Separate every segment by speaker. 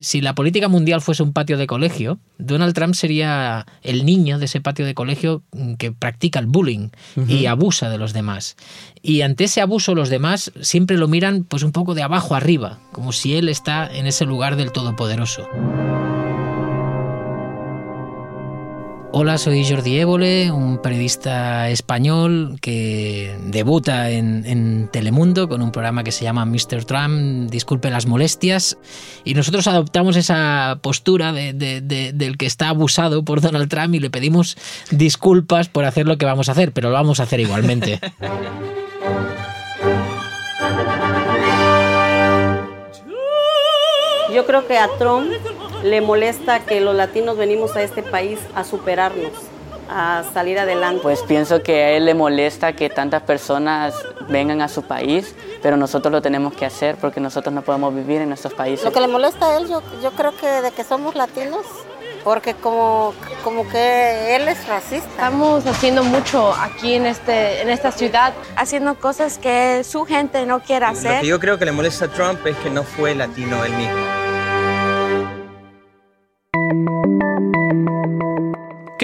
Speaker 1: Si la política mundial fuese un patio de colegio, Donald Trump sería el niño de ese patio de colegio que practica el bullying y abusa de los demás. Y ante ese abuso los demás siempre lo miran pues un poco de abajo arriba, como si él está en ese lugar del todopoderoso. Hola, soy Jordi Évole, un periodista español que debuta en, Telemundo con un programa que se llama Mr. Trump, disculpe las molestias, y nosotros adoptamos esa postura del que está abusado por Donald Trump y le pedimos disculpas por hacer lo que vamos a hacer, pero lo vamos a hacer igualmente.
Speaker 2: Yo creo que a Trump le molesta que los latinos venimos a este país a superarnos, a salir adelante.
Speaker 3: Pues pienso que a él le molesta que tantas personas vengan a su país, pero nosotros lo tenemos que hacer porque nosotros no podemos vivir en nuestros países.
Speaker 2: Lo que le molesta a él, yo, yo creo que de que somos latinos, porque como, como que él es racista.
Speaker 4: Estamos haciendo mucho aquí en, este, en esta ciudad,
Speaker 5: haciendo cosas que su gente no quiere hacer.
Speaker 6: Lo que yo creo que le molesta a Trump es que no fue latino él mismo.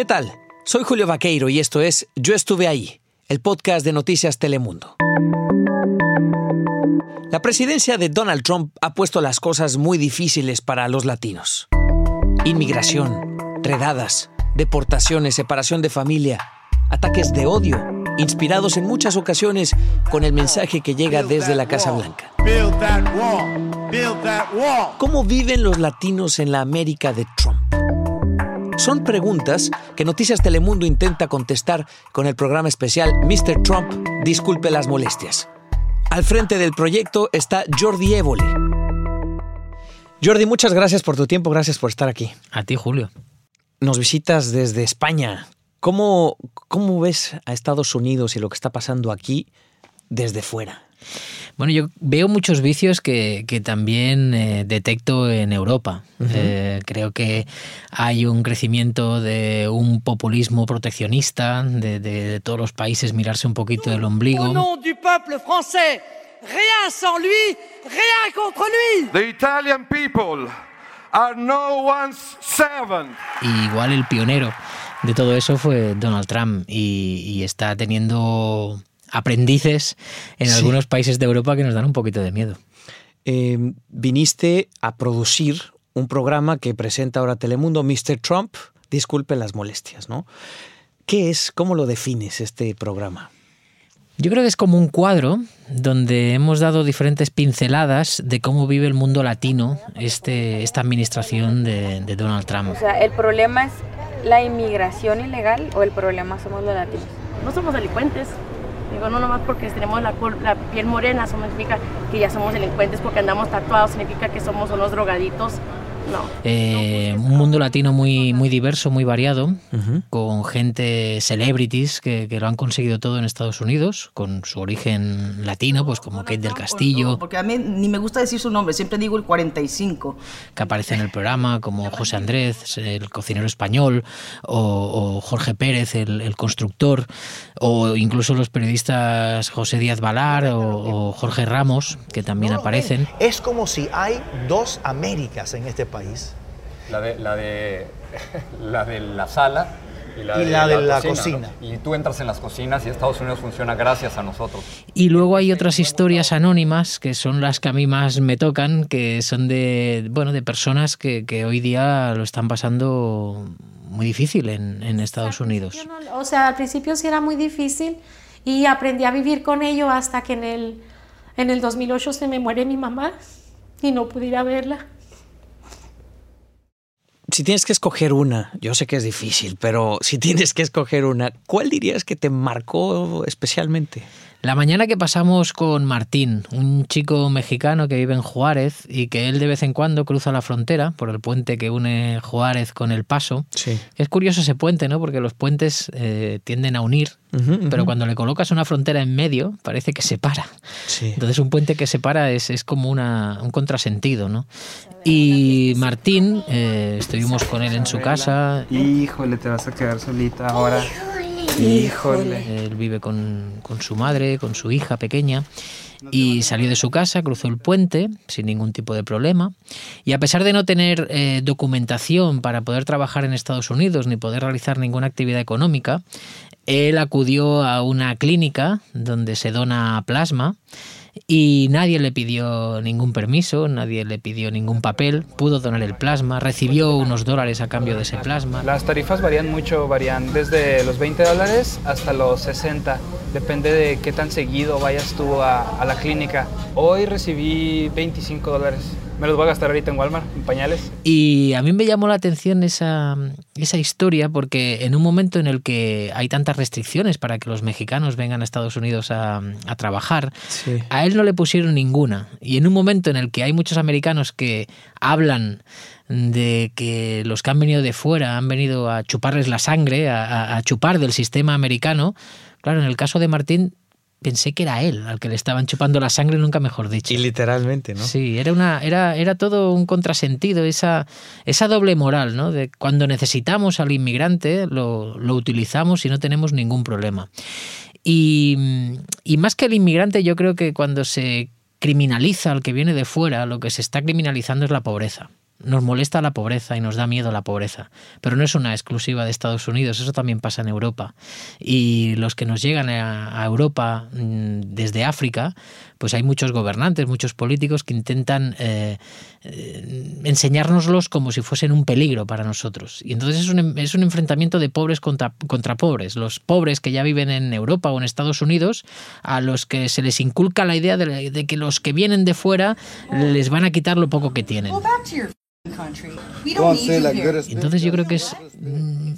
Speaker 7: ¿Qué tal? Soy Julio Vaqueiro y esto es Yo estuve ahí, el podcast de Noticias Telemundo. La presidencia de Donald Trump ha puesto las cosas muy difíciles para los latinos. Inmigración, redadas, deportaciones, separación de familia, ataques de odio, inspirados en muchas ocasiones con el mensaje que llega desde la Casa Blanca. ¿Cómo viven los latinos en la América de Trump? Son preguntas que Noticias Telemundo intenta contestar con el programa especial Mr. Trump, disculpe las molestias. Al frente del proyecto está Jordi Évole. Jordi, muchas gracias por tu tiempo, gracias por estar aquí.
Speaker 1: A ti, Julio.
Speaker 7: Nos visitas desde España. ¿Cómo, cómo ves a Estados Unidos y lo que está pasando aquí desde fuera?
Speaker 1: Bueno, yo veo muchos vicios que, también eh, detecto en Europa. Eh, creo que hay un crecimiento de un populismo proteccionista, de, todos los países mirarse un poquito del ombligo.
Speaker 8: du peuple français, rien sans lui, rien contre lui.
Speaker 9: The Italian people are no one's servant.
Speaker 1: Y igual el pionero de todo eso fue Donald Trump y está teniendo aprendices en algunos países de Europa que nos dan un poquito de miedo.
Speaker 7: Em, viniste a producir un programa que presenta ahora Telemundo, Mr. Trump, disculpe las molestias, ¿no? ¿Qué es, cómo lo defines este programa?
Speaker 1: Yo creo que es como un cuadro donde hemos dado diferentes pinceladas de cómo vive el mundo latino este, esta administración de, de Donald Trump.
Speaker 10: O sea, ¿el problema es la inmigración ilegal o el problema somos los latinos?
Speaker 4: No somos delincuentes, Digo, no nomás porque tenemos la, piel morena, eso significa que ya somos delincuentes, porque andamos tatuados, significa que somos unos drogaditos.
Speaker 1: Eh, un mundo latino muy, muy diverso, muy variado, con gente celebrities que, lo han conseguido todo en Estados Unidos, con su origen latino, pues como Kate del Castillo.
Speaker 11: porque a mí ni me gusta decir su nombre, siempre digo el 45.
Speaker 1: Que aparece en el programa, como José Andrés, el cocinero español, o, Jorge Pérez, el, constructor, o incluso los periodistas José Díaz Valar o, Jorge Ramos, que también aparecen.
Speaker 12: Es como si hay dos Américas en este país.
Speaker 13: La de la, de, la, de la sala y la,
Speaker 12: de, la, cocina.
Speaker 13: Y tú entras en las cocinas y Estados Unidos funciona gracias a nosotros.
Speaker 1: Y luego hay otras historias anónimas que son las que a mí más me tocan, que son de, bueno, de personas que, que hoy día lo están pasando muy difícil en, en Estados Unidos.
Speaker 14: o sea, al principio sí era muy difícil y aprendí a vivir con ello hasta que en el, en el 2008 se me muere mi mamá y no pude ir a verla
Speaker 7: si tienes que escoger una, yo sé que es difícil, pero si tienes que escoger una, ¿cuál dirías que te marcó especialmente?
Speaker 1: La mañana que pasamos con Martín, un chico mexicano que vive en Juárez y que él de vez en cuando cruza la frontera por el puente que une Juárez con El Paso.
Speaker 7: Sí.
Speaker 1: Es curioso ese puente, ¿no? Porque los puentes eh, tienden a unir, pero cuando le colocas una frontera en medio parece que separa.
Speaker 7: Sí.
Speaker 1: Entonces un puente que separa es, es como una, un contrasentido, ¿no? Y Martín, eh, estuvimos con él en su casa.
Speaker 6: Híjole, te vas a quedar solita ahora.
Speaker 1: Híjole. Él vive con, su madre, con su hija pequeña. y salió de su casa, cruzó el puente sin ningún tipo de problema y a pesar de no tener eh, documentación para poder trabajar en Estados Unidos ni poder realizar ninguna actividad económica, él acudió a una clínica donde se dona plasma y nadie le pidió ningún permiso, nadie le pidió ningún papel, pudo donar el plasma, recibió unos dólares a cambio de ese plasma.
Speaker 15: Las tarifas varían mucho, varían desde los 20 dólares hasta los 60, depende de qué tan seguido vayas tú a, a la clínica. Hoy recibí 25 dólares. Me los voy a gastar ahorita en Walmart, en pañales.
Speaker 1: Y a mí me llamó la atención esa, esa historia porque en un momento en el que hay tantas restricciones para que los mexicanos vengan a Estados Unidos a, a trabajar, a él no le pusieron ninguna. Y en un momento en el que hay muchos americanos que hablan de que los que han venido de fuera han venido a chuparles la sangre, a, a chupar del sistema americano, claro, en el caso de Martín pensé que era él al que le estaban chupando la sangre, nunca mejor dicho.
Speaker 7: Y literalmente, ¿no?
Speaker 1: Sí, era, una, era, era todo un contrasentido, esa, esa doble moral, ¿no? De cuando necesitamos al inmigrante, lo, lo utilizamos y no tenemos ningún problema. Y, y más que el inmigrante, yo creo que cuando se criminaliza al que viene de fuera, lo que se está criminalizando es la pobreza nos molesta la pobreza y nos da miedo la pobreza, pero no es una exclusiva de Estados Unidos, eso también pasa en Europa. Y los que nos llegan a, Europa mm, desde África, pues hay muchos gobernantes, muchos políticos que intentan eh, eh, enseñárnoslos como si fuesen un peligro para nosotros. Y entonces es un, es un enfrentamiento de pobres contra, contra pobres. Los pobres que ya viven en Europa o en Estados Unidos, a los que se les inculca la idea de, de que los que vienen de fuera les van a quitar lo poco que tienen. Entonces yo creo que es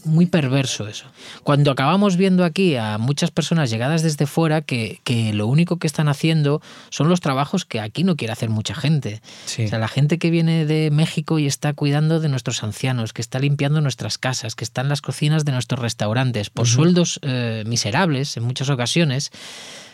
Speaker 1: muy perverso eso. Cuando acabamos viendo aquí a muchas personas llegadas desde fuera que, que lo único que están haciendo son los trabajos que aquí no quiere hacer mucha gente. O sea, la gente que viene de México y está cuidando de nuestros ancianos, que está limpiando nuestras casas, que está en las cocinas de nuestros restaurantes, por sueldos eh, miserables en muchas ocasiones,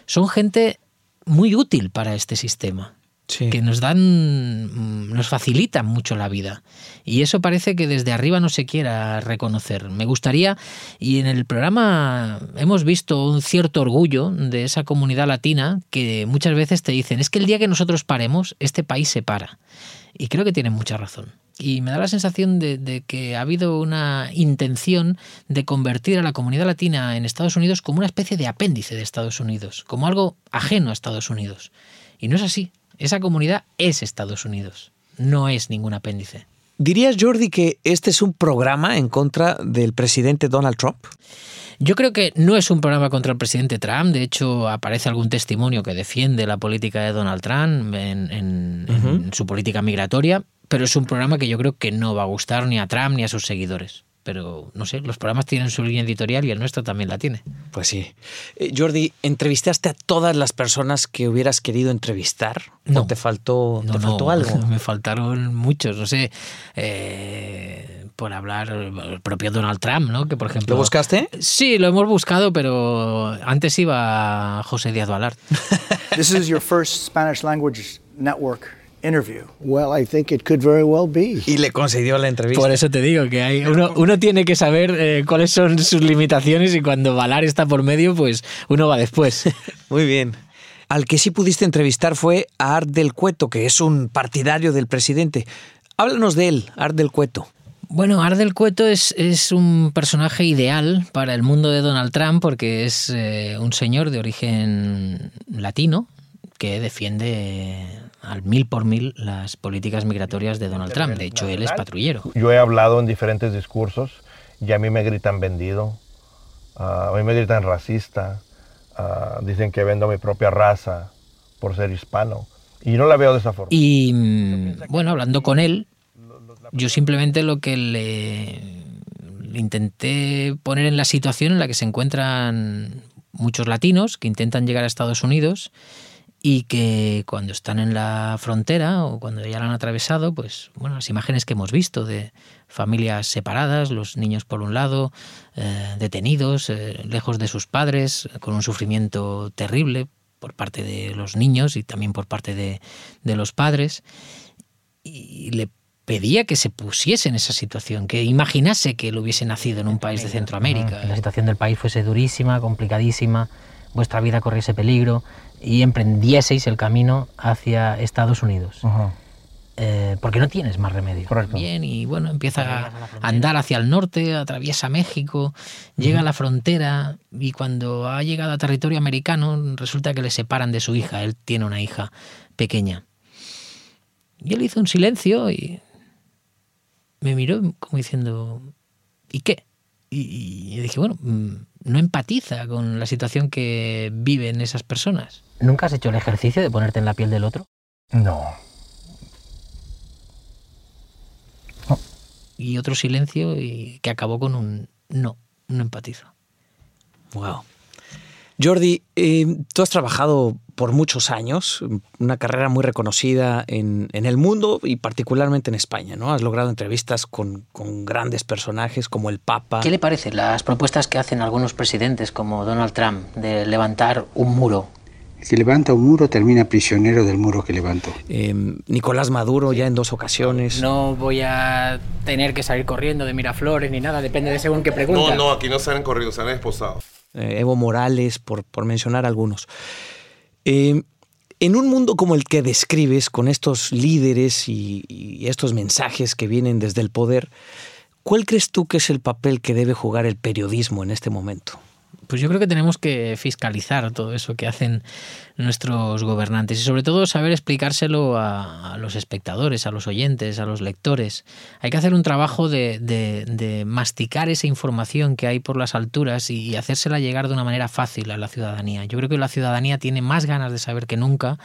Speaker 1: son gente muy útil para este sistema que nos dan, nos facilitan mucho la vida. Y eso parece que desde arriba no se quiera reconocer. Me gustaría, y en el programa hemos visto un cierto orgullo de esa comunidad latina que muchas veces te dicen, es que el día que nosotros paremos, este país se para. Y creo que tienen mucha razón. Y me da la sensación de, que ha habido una intención de convertir a la comunidad latina en Estados Unidos como una especie de apéndice de Estados Unidos, como algo ajeno a Estados Unidos. Y no es así. Esa comunidad es Estados Unidos, no es ningún apéndice.
Speaker 7: ¿Dirías, Jordi, que este es un programa en contra del presidente Donald Trump?
Speaker 1: Yo creo que no es un programa contra el presidente Trump. De hecho, aparece algún testimonio que defiende la política de Donald Trump en, en, uh -huh. en su política migratoria, pero es un programa que yo creo que no va a gustar ni a Trump ni a sus seguidores pero no sé, los programas tienen su línea editorial y el nuestro también la tiene.
Speaker 7: Pues sí. Eh, Jordi, ¿entrevistaste a todas las personas que hubieras querido entrevistar?
Speaker 1: No.
Speaker 7: ¿O te faltó,
Speaker 1: no,
Speaker 7: te faltó
Speaker 1: no,
Speaker 7: algo?
Speaker 1: Me faltaron muchos, no sé. Eh, por hablar el propio Donald Trump, ¿no? Que por ejemplo.
Speaker 7: ¿Lo buscaste?
Speaker 1: Sí, lo hemos buscado, pero antes iba José Díaz Balart.
Speaker 16: This is your first Spanish language network interview.
Speaker 17: Well, I think it could very well be.
Speaker 7: Y le concedió la entrevista.
Speaker 1: Por eso te digo que hay uno, uno tiene que saber eh, cuáles son sus limitaciones y cuando Valar está por medio, pues uno va después.
Speaker 7: Muy bien. Al que sí pudiste entrevistar fue a Art del Cueto, que es un partidario del presidente. Háblanos de él, Art del Cueto.
Speaker 1: Bueno, Art del Cueto es, es, un personaje ideal para el mundo de Donald Trump porque es eh, un señor de origen latino que defiende al mil por mil las políticas migratorias de Donald Trump. De hecho, él es patrullero.
Speaker 18: Yo he hablado en diferentes discursos y a mí me gritan vendido, uh, a mí me gritan racista, uh, dicen que vendo mi propia raza por ser hispano. Y no la veo de esa forma.
Speaker 1: Y bueno, hablando con él, yo simplemente lo que le, le intenté poner en la situación en la que se encuentran muchos latinos que intentan llegar a Estados Unidos y que cuando están en la frontera o cuando ya la han atravesado, pues bueno, las imágenes que hemos visto de familias separadas, los niños por un lado, eh, detenidos, eh, lejos de sus padres, con un sufrimiento terrible por parte de los niños y también por parte de, de los padres, y le pedía que se pusiese en esa situación, que imaginase que él hubiese nacido en un país de Centroamérica. Que la situación del país fuese durísima, complicadísima, vuestra vida corriese peligro, y emprendieseis el camino hacia Estados Unidos. Eh, porque no tienes más remedio. Bien, y bueno, empieza a andar hacia el norte, atraviesa México, llega a la frontera y cuando ha llegado a territorio americano resulta que le separan de su hija. Él tiene una hija pequeña. Y él hizo un silencio y me miró como diciendo, ¿y qué? Y, y dije, bueno, mm, no empatiza con la situación que viven esas personas. ¿Nunca has hecho el ejercicio de ponerte en la piel del otro?
Speaker 18: No.
Speaker 1: Y otro silencio y que acabó con un no, no empatizo.
Speaker 7: Wow. Jordi, eh, tú has trabajado por muchos años, una carrera muy reconocida en, en, el mundo y particularmente en España, ¿no? Has logrado entrevistas con, con, grandes personajes como el Papa.
Speaker 1: ¿Qué le parece las propuestas que hacen algunos presidentes como Donald Trump de levantar un muro?
Speaker 17: El que levanta un muro termina prisionero del muro que levantó.
Speaker 7: Eh, Nicolás Maduro ya en dos ocasiones.
Speaker 1: No voy a tener que salir corriendo de Miraflores ni nada, depende de según qué pregunta.
Speaker 9: No, no, aquí no salen corriendo, salen esposados.
Speaker 7: Eh, Evo Morales, por, por mencionar algunos. Eh, en un mundo como el que describes, con estos líderes y, y, estos mensajes que vienen desde el poder, ¿cuál crees tú que es el papel que debe jugar el periodismo en este momento?
Speaker 1: Pues yo creo que tenemos que fiscalizar todo eso que hacen nuestros gobernantes y sobre todo saber explicárselo a, los espectadores, a los oyentes, a los lectores. Hay que hacer un trabajo de, masticar esa información que hay por las alturas y hacérsela llegar de una manera fácil a la ciudadanía. Yo creo que la ciudadanía tiene más ganas de saber que nunca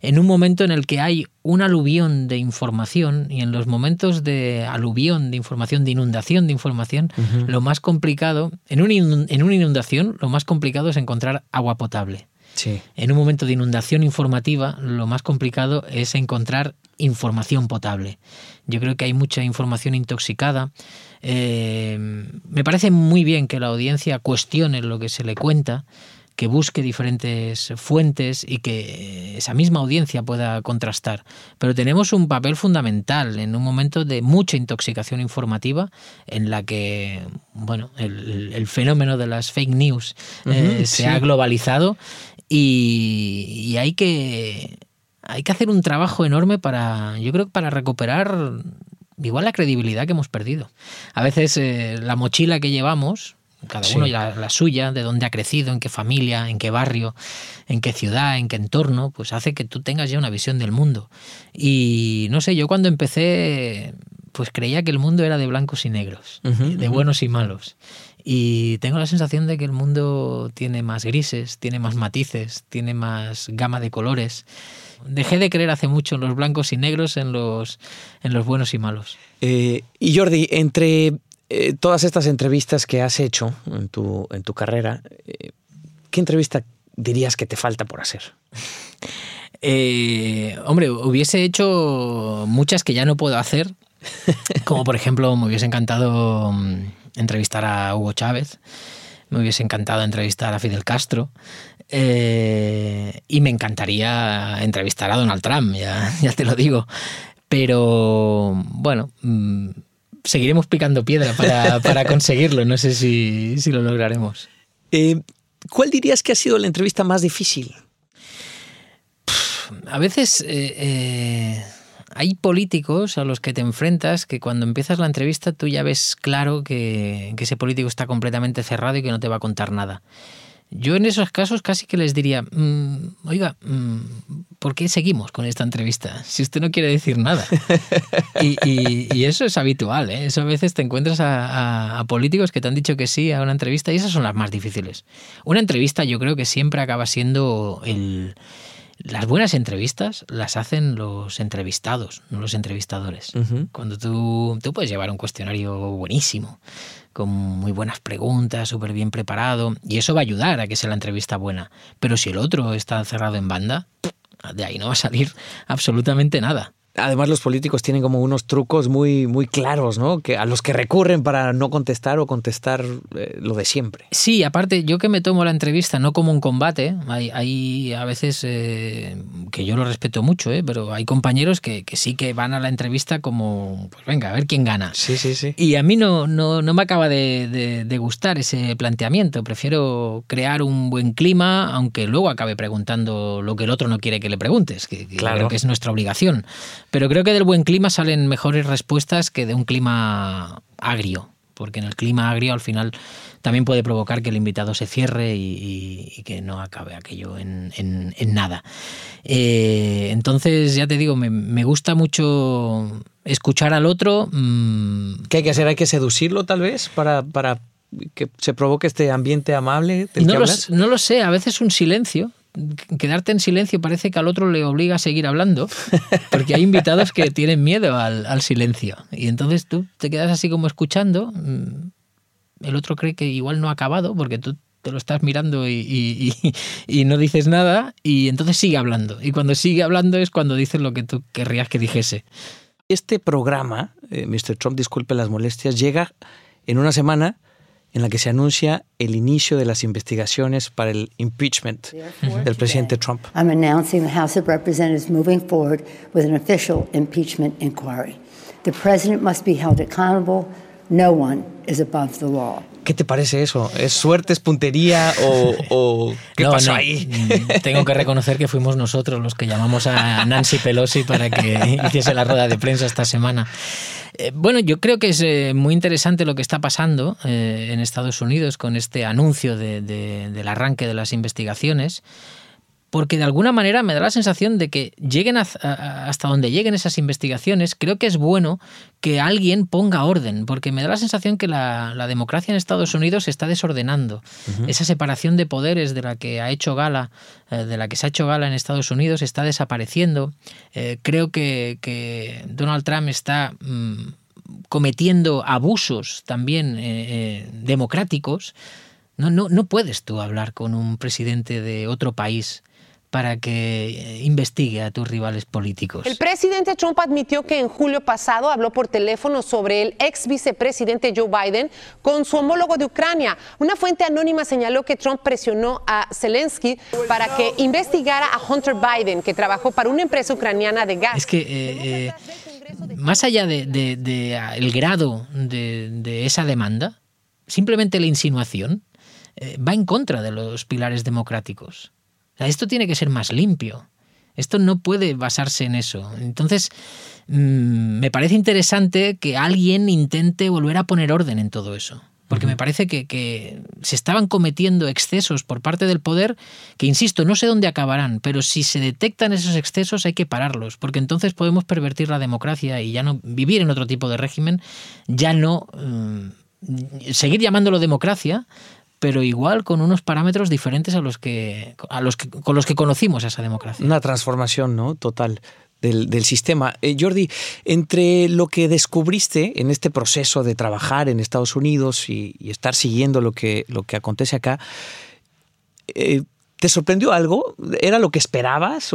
Speaker 1: en un momento en el que hay un aluvión de información y en los momentos de aluvión de información, de inundación de información, uh -huh. lo más complicado, en, un en una inundación, lo más complicado es encontrar agua potable.
Speaker 7: Sí.
Speaker 1: En un momento de inundación informativa, lo más complicado es encontrar información potable. Yo creo que hay mucha información intoxicada. Eh, me parece muy bien que la audiencia cuestione lo que se le cuenta que busque diferentes fuentes y que esa misma audiencia pueda contrastar. Pero tenemos un papel fundamental en un momento de mucha intoxicación informativa en la que bueno, el, el fenómeno de las fake news uh -huh, eh, se ha globalizado y, y hay que hay que hacer un trabajo enorme para, yo creo, para recuperar igual la credibilidad que hemos perdido. A veces eh, la mochila que llevamos, cada sí. uno la, la, suya, de dónde ha crecido, en qué familia, en qué barrio, en qué ciudad, en qué entorno, pues hace que tú tengas ya una visión del mundo. Y no sé, yo cuando empecé, pues creía que el mundo era de blancos y negros, uh -huh, de buenos y malos. Y tengo la sensación de que el mundo tiene más grises, tiene más matices, tiene más gama de colores. Dejé de creer hace mucho en los blancos y negros, en los, en los buenos y malos.
Speaker 7: Eh, y Jordi, entre eh, todas estas entrevistas que has hecho en tu, en tu carrera, eh, ¿qué entrevista dirías que te falta por hacer?
Speaker 1: Eh, hombre, hubiese hecho muchas que ya no puedo hacer, como por ejemplo me hubiese encantado mm, entrevistar a Hugo Chávez, me hubiese encantado entrevistar a Fidel Castro y me encantaría entrevistar a Donald Trump, ya, te lo digo. Pero bueno, mmm, seguiremos picando piedra para, para conseguirlo. No sé si, si lo lograremos.
Speaker 7: Eh, ¿Cuál dirías que ha sido la entrevista más difícil?
Speaker 1: A veces eh, eh, hay políticos a los que te enfrentas que cuando empiezas la entrevista tú ya ves claro que, que ese político está completamente cerrado y que no te va a contar nada. Yo en esos casos casi que les diría, mmm, oiga, mmm, ¿por qué seguimos con esta entrevista? Si usted no quiere decir nada. y, y, y, eso es habitual, ¿eh? Eso a veces te encuentras a, a, a, políticos que te han dicho que sí a una entrevista y esas son las más difíciles. Una entrevista yo creo que siempre acaba siendo el... Las buenas entrevistas las hacen los entrevistados, no los entrevistadores. Uh -huh. Cuando tú, tú puedes llevar un cuestionario buenísimo, con muy buenas preguntas, súper bien preparado, y eso va a ayudar a que sea la entrevista buena. Pero si el otro está cerrado en banda, de ahí no va a salir absolutamente nada.
Speaker 7: Además, los políticos tienen como unos trucos muy, muy claros, ¿no? Que a los que recurren para no contestar o contestar eh, lo de siempre.
Speaker 1: Sí, aparte, yo que me tomo la entrevista no como un combate, hay, hay a veces eh, que yo lo respeto mucho, ¿eh? pero hay compañeros que, que, sí que van a la entrevista como, pues venga, a ver quién gana.
Speaker 7: Sí, sí, sí.
Speaker 1: Y a mí no, no, no me acaba de, de, de, gustar ese planteamiento. Prefiero crear un buen clima, aunque luego acabe preguntando lo que el otro no quiere que le preguntes, que, que
Speaker 7: Claro.
Speaker 1: creo que es nuestra obligación. Pero creo que del buen clima salen mejores respuestas que de un clima agrio, porque en el clima agrio al final también puede provocar que el invitado se cierre y, y- y que no acabe aquello en, en- en nada. Eh, entonces, ya te digo, me, me gusta mucho escuchar al otro. mm,
Speaker 7: ¿Qué hay que hacer? ¿Hay que seducirlo tal vez para, para que se provoque este ambiente amable del
Speaker 1: no,
Speaker 7: que
Speaker 1: lo,
Speaker 7: hablas?
Speaker 1: s- no lo sé, a veces un silencio. Quedarte en silencio parece que al otro le obliga a seguir hablando, porque hay invitados que tienen miedo al, silencio. Y entonces tú te quedas así como escuchando. mm, El otro cree que igual no ha acabado, porque tú te lo estás mirando y no dices nada, y entonces sigue hablando. Y cuando sigue hablando es cuando dices lo que tú querrías que dijese.
Speaker 7: Este programa, eh, Mr. Trump, disculpe las molestias, llega en una semana en la que se anuncia el inicio de las investigaciones para el impeachment del presidente Trump.
Speaker 19: I'm announcing the House of Representatives moving forward with an official impeachment inquiry. The president must be held accountable. No one is above the law.
Speaker 7: ¿Qué te parece eso? ¿Es suerte, es puntería o, o qué
Speaker 1: No,
Speaker 7: pasó
Speaker 1: no,
Speaker 7: ahí?
Speaker 1: mm, Tengo que reconocer que fuimos nosotros los que llamamos a Nancy Pelosi para que hiciese la rueda de prensa esta semana. Eh, bueno, yo creo que es eh, muy interesante lo que está pasando eh, en Estados Unidos con este anuncio de- de- del arranque de las investigaciones. Porque de alguna manera me da la sensación de que lleguen a- hasta donde lleguen esas investigaciones, creo que es bueno que alguien ponga orden, porque me da la sensación que la, la democracia en Estados Unidos se está desordenando. Esa separación de poderes de la que ha hecho gala, eh, de la que se ha hecho gala en Estados Unidos, está desapareciendo. Eh, creo que, que Donald Trump está mm, cometiendo abusos también eh, democráticos. No, no, no puedes tú hablar con un presidente de otro país para que eh, investigue a tus rivales políticos.
Speaker 20: El presidente Trump admitió que en julio pasado habló por teléfono sobre el ex vicepresidente Joe Biden con su homólogo de Ucrania. Una fuente anónima señaló que Trump presionó a Zelensky para que investigara a Hunter Biden, que trabajó para una empresa ucraniana de gas.
Speaker 1: Es que eh, eh, más allá de, de- de, ah, el grado de, de esa demanda, simplemente la insinuación eh, va en contra de los pilares democráticos. Esto tiene que ser más limpio. Esto no puede basarse en eso. Entonces, mm, me parece interesante que alguien intente volver a poner orden en todo eso. Porque me parece que, que se estaban cometiendo excesos por parte del poder que, insisto, no sé dónde acabarán, pero si se detectan esos excesos hay que pararlos, porque entonces podemos pervertir la democracia y ya no vivir en otro tipo de régimen, ya no mm, seguir llamándolo democracia, pero igual con unos parámetros diferentes a los que, a los que con los que conocimos esa democracia.
Speaker 7: Una transformación ¿no? total del, del sistema. Eh, Jordi, entre lo que descubriste en este proceso de trabajar en Estados Unidos y, estar siguiendo lo que, lo que acontece acá, eh, ¿te sorprendió algo? ¿Era lo que esperabas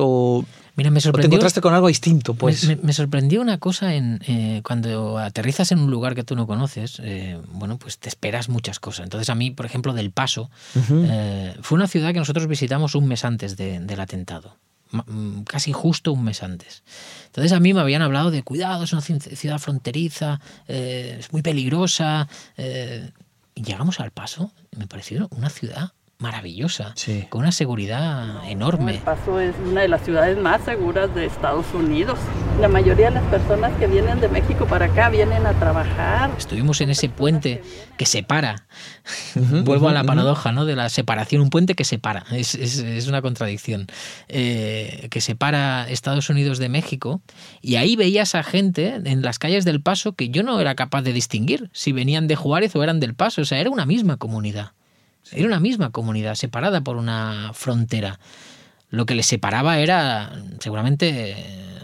Speaker 1: Mira, me
Speaker 7: o te
Speaker 1: sorprendió-
Speaker 7: encontraste con algo distinto? Pues?
Speaker 1: Me, me- me sorprendió una cosa en eh, cuando aterrizas en un lugar que tú no conoces, eh, bueno, pues te esperas muchas cosas. Entonces a mí, por ejemplo, del Paso, eh, fue una ciudad que nosotros visitamos un mes antes de- del atentado. Mm, Casi justo un mes antes. Entonces a mí me habían hablado de cuidado, es una ci- ciudad fronteriza, eh, es muy peligrosa. eh, y llegamos al paso, me pareció una ciudad maravillosa, con una seguridad enorme.
Speaker 21: El Paso es una de las ciudades más seguras de Estados Unidos. La mayoría de las personas que vienen de México para acá vienen a trabajar.
Speaker 1: Estuvimos en ese puente que separa. Vuelvo a la paradoja ¿no? de la separación, un puente que separa. Es, es- es una contradicción. Eh, que separa Estados Unidos de México. Y ahí veías a gente en las calles del Paso que yo no era capaz de distinguir si venían de Juárez o eran del Paso. O sea, era una misma comunidad. Era una misma comunidad, separada por una frontera. Lo que les separaba era seguramente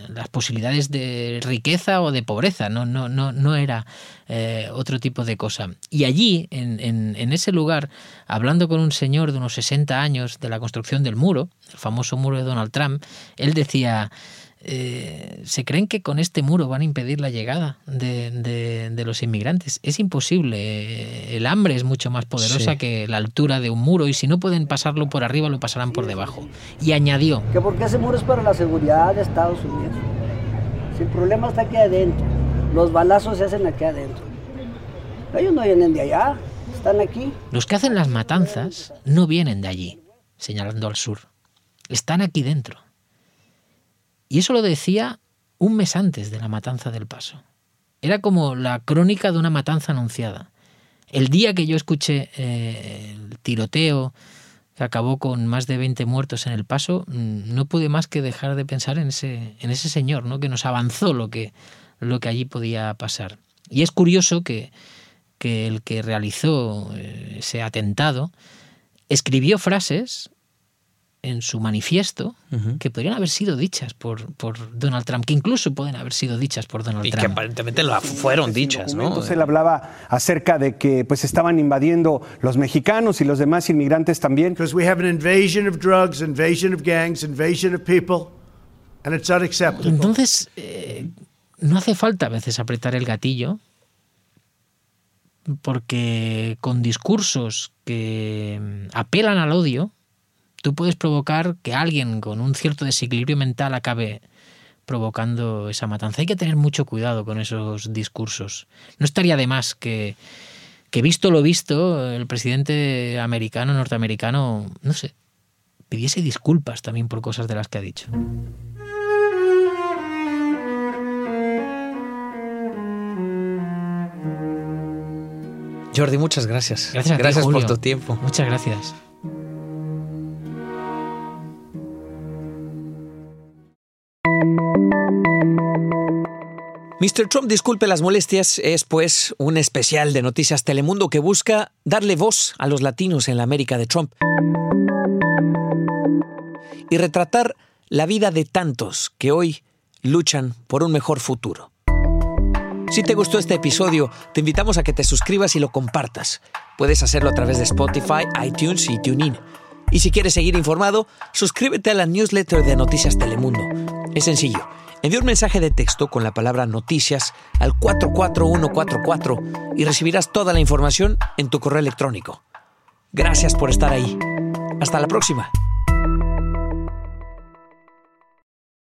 Speaker 1: las posibilidades de riqueza o de pobreza, no, no, no, no era eh, otro tipo de cosa. Y allí, en, en- en ese lugar, hablando con un señor de unos 60 años de la construcción del muro, el famoso muro de Donald Trump, él decía, eh, se creen que con este muro van a impedir la llegada de, de, los inmigrantes. Es imposible. El hambre es mucho más poderosa que la altura de un muro y si no pueden pasarlo por arriba, lo pasarán por debajo. Y añadió...
Speaker 22: Que porque ese muro es para la seguridad de Estados Unidos. Si el problema está aquí adentro, los balazos se hacen aquí adentro. Ellos no vienen de allá, están aquí.
Speaker 1: Los que hacen las matanzas no vienen de allí, señalando al sur. Están aquí dentro. Y eso lo decía un mes antes de la matanza del paso. Era como la crónica de una matanza anunciada. El día que yo escuché eh, el tiroteo que acabó con más de 20 muertos en el paso, mm, no pude más que dejar de pensar en ese, en ese señor, ¿no? que nos avanzó lo que, lo que allí podía pasar. Y es curioso que, que el que realizó eh, ese atentado escribió frases en su manifiesto que podrían haber sido dichas por, por, Donald Trump, que incluso pueden haber sido dichas por Donald Trump.
Speaker 23: Y que aparentemente lo fueron dichas, ¿no?
Speaker 24: Entonces él hablaba acerca de que pues estaban invadiendo los mexicanos y los demás inmigrantes también.
Speaker 25: Because we have an invasion of drugs, invasion of gangs, invasion of people, and it's unacceptable.
Speaker 1: Entonces, eh, no hace falta a veces apretar el gatillo porque con discursos que apelan al odio, tú puedes provocar que alguien con un cierto desequilibrio mental acabe provocando esa matanza. Hay que tener mucho cuidado con esos discursos. No estaría de más que, que visto lo visto, el presidente americano, norteamericano, no sé, pidiese disculpas también por cosas de las que ha dicho.
Speaker 23: Jordi, muchas gracias.
Speaker 1: Gracias,
Speaker 23: gracias por tu tiempo.
Speaker 1: Muchas gracias.
Speaker 7: Mr. Trump, disculpe las molestias, es pues un especial de Noticias Telemundo que busca darle voz a los latinos en la América de Trump y retratar la vida de tantos que hoy luchan por un mejor futuro. Si te gustó este episodio, te invitamos a que te suscribas y lo compartas. Puedes hacerlo a través de Spotify, iTunes y TuneIn. Y si quieres seguir informado, suscríbete a la newsletter de Noticias Telemundo. Es sencillo Envía un mensaje de texto con la palabra noticias al 44144 y recibirás toda la información en tu correo electrónico. Gracias por estar ahí. Hasta la próxima.